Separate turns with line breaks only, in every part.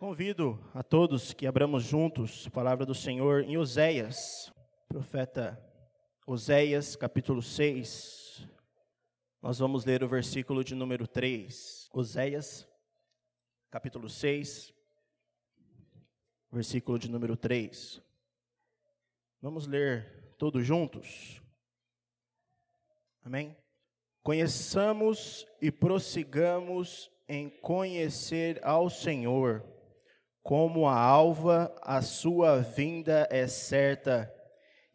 Convido a todos que abramos juntos a palavra do Senhor em Oséias, profeta Oséias, capítulo 6. Nós vamos ler o versículo de número 3. Oséias, capítulo 6, versículo de número 3. Vamos ler todos juntos. Amém? Conheçamos e prossigamos em conhecer ao Senhor como a alva, a sua vinda é certa,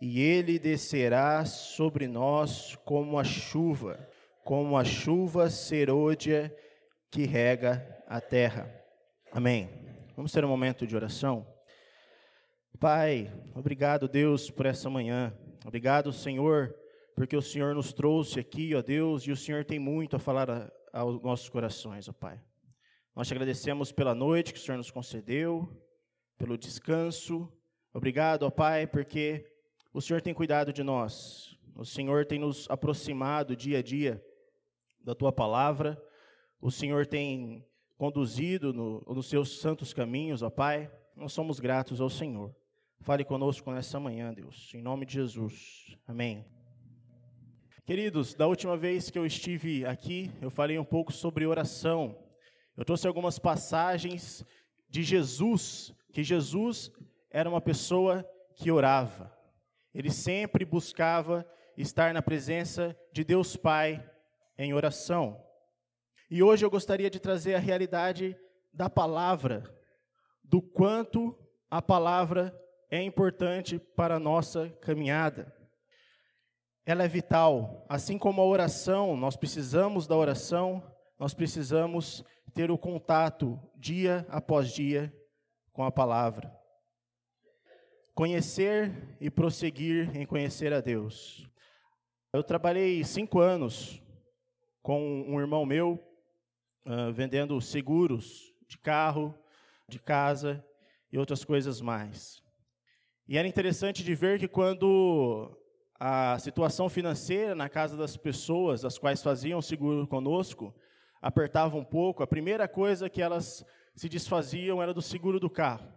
e ele descerá sobre nós como a chuva, como a chuva serôdia que rega a terra. Amém. Vamos ter um momento de oração. Pai, obrigado, Deus, por essa manhã. Obrigado, Senhor, porque o Senhor nos trouxe aqui, ó Deus, e o Senhor tem muito a falar aos nossos corações, ó Pai. Nós te agradecemos pela noite que o Senhor nos concedeu, pelo descanso. Obrigado, ó Pai, porque o Senhor tem cuidado de nós. O Senhor tem nos aproximado dia a dia da tua palavra. O Senhor tem conduzido no, nos seus santos caminhos, ó Pai. Nós somos gratos ao Senhor. Fale conosco nessa manhã, Deus, em nome de Jesus. Amém. Queridos, da última vez que eu estive aqui, eu falei um pouco sobre oração. Eu trouxe algumas passagens de Jesus, que Jesus era uma pessoa que orava. Ele sempre buscava estar na presença de Deus Pai em oração. E hoje eu gostaria de trazer a realidade da palavra, do quanto a palavra é importante para a nossa caminhada. Ela é vital, assim como a oração, nós precisamos da oração, nós precisamos ter o contato dia após dia com a palavra. Conhecer e prosseguir em conhecer a Deus. Eu trabalhei cinco anos com um irmão meu, uh, vendendo seguros de carro, de casa e outras coisas mais. E era interessante de ver que quando a situação financeira na casa das pessoas, as quais faziam seguro conosco, apertava um pouco, a primeira coisa que elas se desfaziam era do seguro do carro.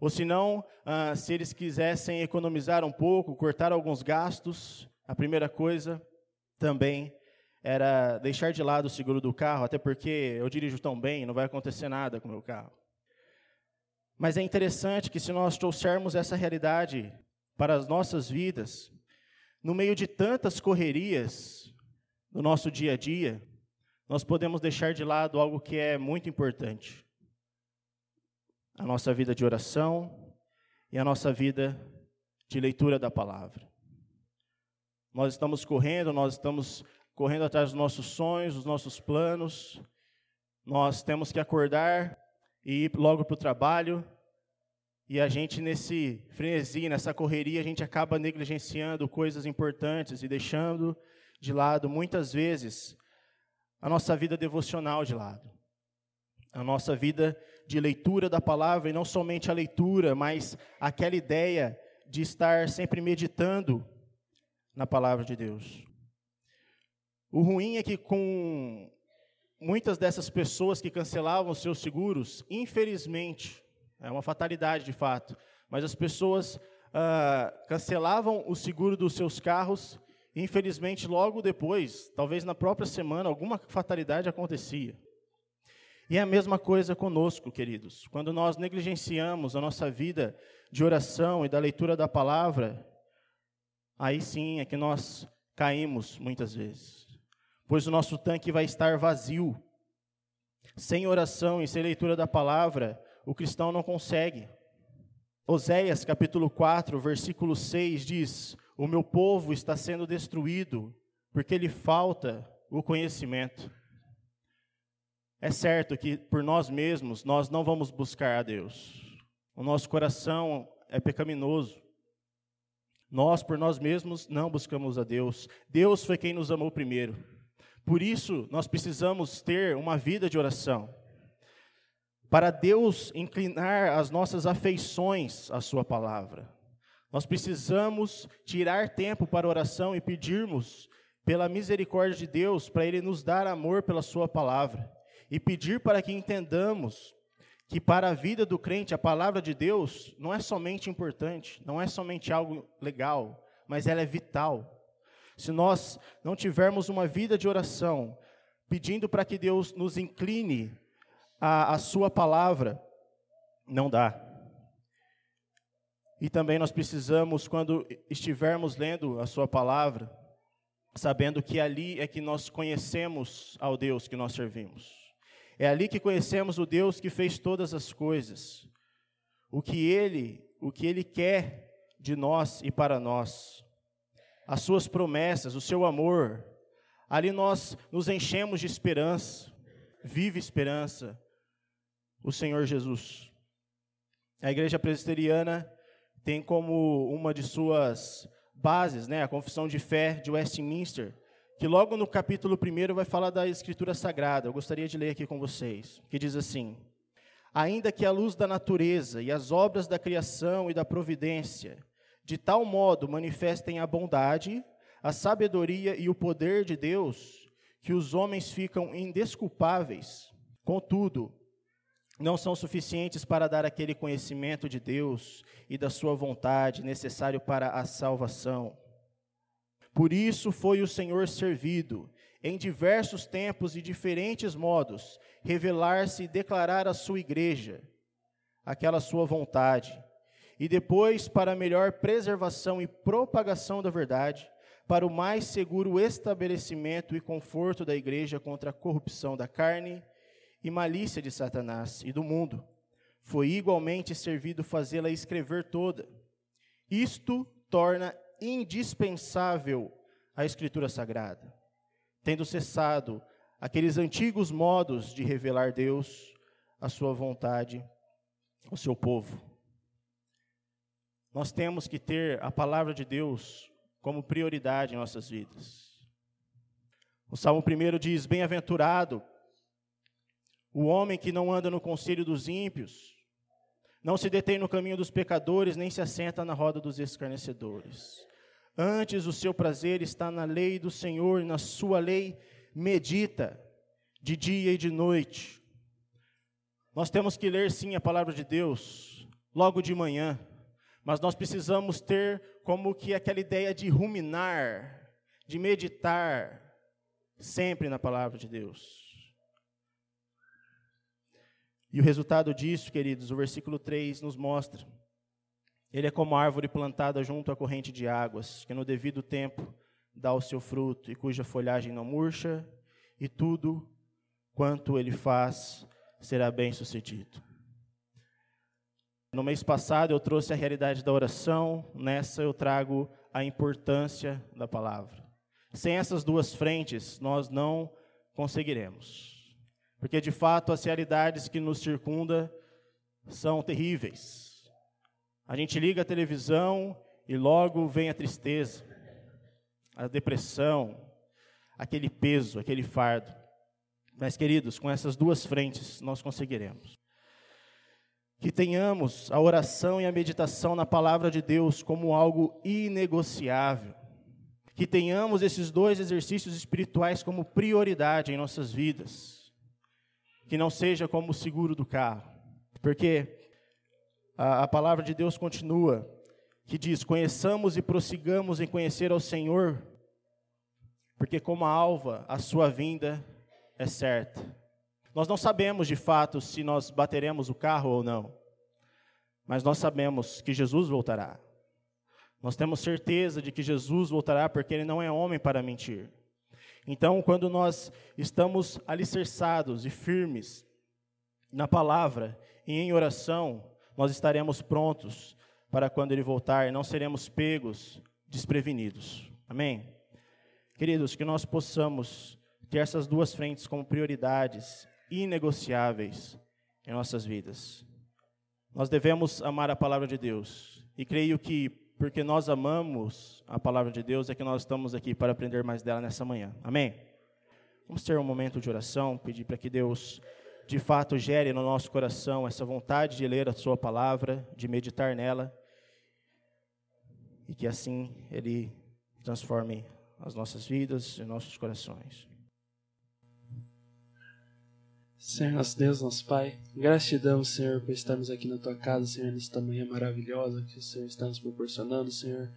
Ou se não, ah, se eles quisessem economizar um pouco, cortar alguns gastos, a primeira coisa também era deixar de lado o seguro do carro, até porque eu dirijo tão bem, não vai acontecer nada com o meu carro. Mas é interessante que se nós trouxermos essa realidade para as nossas vidas, no meio de tantas correrias no nosso dia a dia, nós podemos deixar de lado algo que é muito importante: a nossa vida de oração e a nossa vida de leitura da palavra. Nós estamos correndo, nós estamos correndo atrás dos nossos sonhos, dos nossos planos. Nós temos que acordar e ir logo para o trabalho. E a gente, nesse frenesi, nessa correria, a gente acaba negligenciando coisas importantes e deixando de lado, muitas vezes, a nossa vida devocional de lado, a nossa vida de leitura da palavra, e não somente a leitura, mas aquela ideia de estar sempre meditando na palavra de Deus. O ruim é que com muitas dessas pessoas que cancelavam seus seguros, infelizmente, é uma fatalidade de fato, mas as pessoas ah, cancelavam o seguro dos seus carros infelizmente, logo depois, talvez na própria semana, alguma fatalidade acontecia. E é a mesma coisa conosco, queridos. Quando nós negligenciamos a nossa vida de oração e da leitura da palavra, aí sim é que nós caímos muitas vezes. Pois o nosso tanque vai estar vazio. Sem oração e sem leitura da palavra, o cristão não consegue. Oséias capítulo 4, versículo 6 diz: o meu povo está sendo destruído porque lhe falta o conhecimento. É certo que por nós mesmos nós não vamos buscar a Deus. O nosso coração é pecaminoso. Nós por nós mesmos não buscamos a Deus. Deus foi quem nos amou primeiro. Por isso nós precisamos ter uma vida de oração. Para Deus inclinar as nossas afeições à sua palavra. Nós precisamos tirar tempo para oração e pedirmos pela misericórdia de Deus para Ele nos dar amor pela Sua palavra e pedir para que entendamos que para a vida do crente a palavra de Deus não é somente importante, não é somente algo legal, mas ela é vital. Se nós não tivermos uma vida de oração, pedindo para que Deus nos incline a, a Sua palavra, não dá. E também nós precisamos, quando estivermos lendo a Sua palavra, sabendo que ali é que nós conhecemos ao Deus que nós servimos. É ali que conhecemos o Deus que fez todas as coisas. O que ele, o que ele quer de nós e para nós. As suas promessas, o seu amor. Ali nós nos enchemos de esperança. Vive esperança. O Senhor Jesus. A igreja presbiteriana tem como uma de suas bases, né, a confissão de fé de Westminster, que logo no capítulo 1 vai falar da Escritura Sagrada. Eu gostaria de ler aqui com vocês, que diz assim: Ainda que a luz da natureza e as obras da criação e da providência, de tal modo manifestem a bondade, a sabedoria e o poder de Deus, que os homens ficam indesculpáveis, contudo, não são suficientes para dar aquele conhecimento de Deus e da sua vontade necessário para a salvação. Por isso foi o Senhor servido, em diversos tempos e diferentes modos, revelar-se e declarar à sua igreja aquela sua vontade. E depois, para melhor preservação e propagação da verdade, para o mais seguro estabelecimento e conforto da igreja contra a corrupção da carne e malícia de Satanás e do mundo, foi igualmente servido fazê-la escrever toda. Isto torna indispensável a Escritura Sagrada, tendo cessado aqueles antigos modos de revelar Deus, a sua vontade, o seu povo. Nós temos que ter a palavra de Deus como prioridade em nossas vidas. O Salmo 1 diz: Bem-aventurado o homem que não anda no conselho dos ímpios, não se detém no caminho dos pecadores, nem se assenta na roda dos escarnecedores. Antes o seu prazer está na lei do Senhor, e na sua lei medita de dia e de noite. Nós temos que ler sim a palavra de Deus logo de manhã, mas nós precisamos ter como que aquela ideia de ruminar, de meditar sempre na palavra de Deus. E o resultado disso, queridos, o versículo 3 nos mostra ele é como árvore plantada junto à corrente de águas, que no devido tempo dá o seu fruto e cuja folhagem não murcha, e tudo quanto ele faz será bem sucedido. No mês passado eu trouxe a realidade da oração, nessa eu trago a importância da palavra. Sem essas duas frentes, nós não conseguiremos. Porque de fato as realidades que nos circundam são terríveis. A gente liga a televisão e logo vem a tristeza, a depressão, aquele peso, aquele fardo. Mas, queridos, com essas duas frentes nós conseguiremos. Que tenhamos a oração e a meditação na palavra de Deus como algo inegociável. Que tenhamos esses dois exercícios espirituais como prioridade em nossas vidas. Que não seja como o seguro do carro. Porque a, a palavra de Deus continua, que diz: Conheçamos e prossigamos em conhecer ao Senhor, porque como a alva, a sua vinda é certa. Nós não sabemos de fato se nós bateremos o carro ou não, mas nós sabemos que Jesus voltará. Nós temos certeza de que Jesus voltará porque ele não é homem para mentir. Então, quando nós estamos alicerçados e firmes na palavra e em oração, nós estaremos prontos para quando ele voltar não seremos pegos desprevenidos. Amém? Queridos, que nós possamos ter essas duas frentes como prioridades inegociáveis em nossas vidas. Nós devemos amar a palavra de Deus. E creio que porque nós amamos a palavra de Deus é que nós estamos aqui para aprender mais dela nessa manhã. Amém? Vamos ter um momento de oração, pedir para que Deus de fato gere no nosso coração essa vontade de ler a Sua palavra, de meditar nela, e que assim Ele transforme as nossas vidas e nossos corações.
Senhor, nosso Deus, nosso Pai, gratidão, Senhor, por estarmos aqui na tua casa, Senhor, nesta manhã maravilhosa que o Senhor está nos proporcionando, Senhor.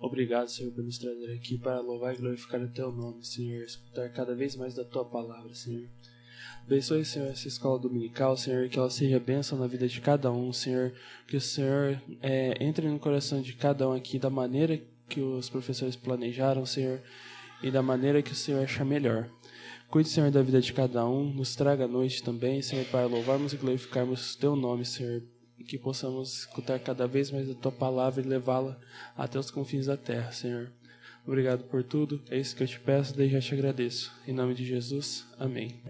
Obrigado, Senhor, por nos trazer aqui para louvar e glorificar o teu nome, Senhor, escutar cada vez mais da tua palavra, Senhor. Abençoe, Senhor, essa escola dominical, Senhor, que ela seja bênção na vida de cada um, Senhor. Que o Senhor é, entre no coração de cada um aqui da maneira que os professores planejaram, Senhor, e da maneira que o Senhor achar melhor. Cuide, Senhor, da vida de cada um, nos traga a noite também, Senhor, para louvarmos e glorificarmos o Teu nome, Senhor, e que possamos escutar cada vez mais a Tua palavra e levá-la até os confins da terra, Senhor. Obrigado por tudo, é isso que eu te peço, desde já te agradeço. Em nome de Jesus, amém.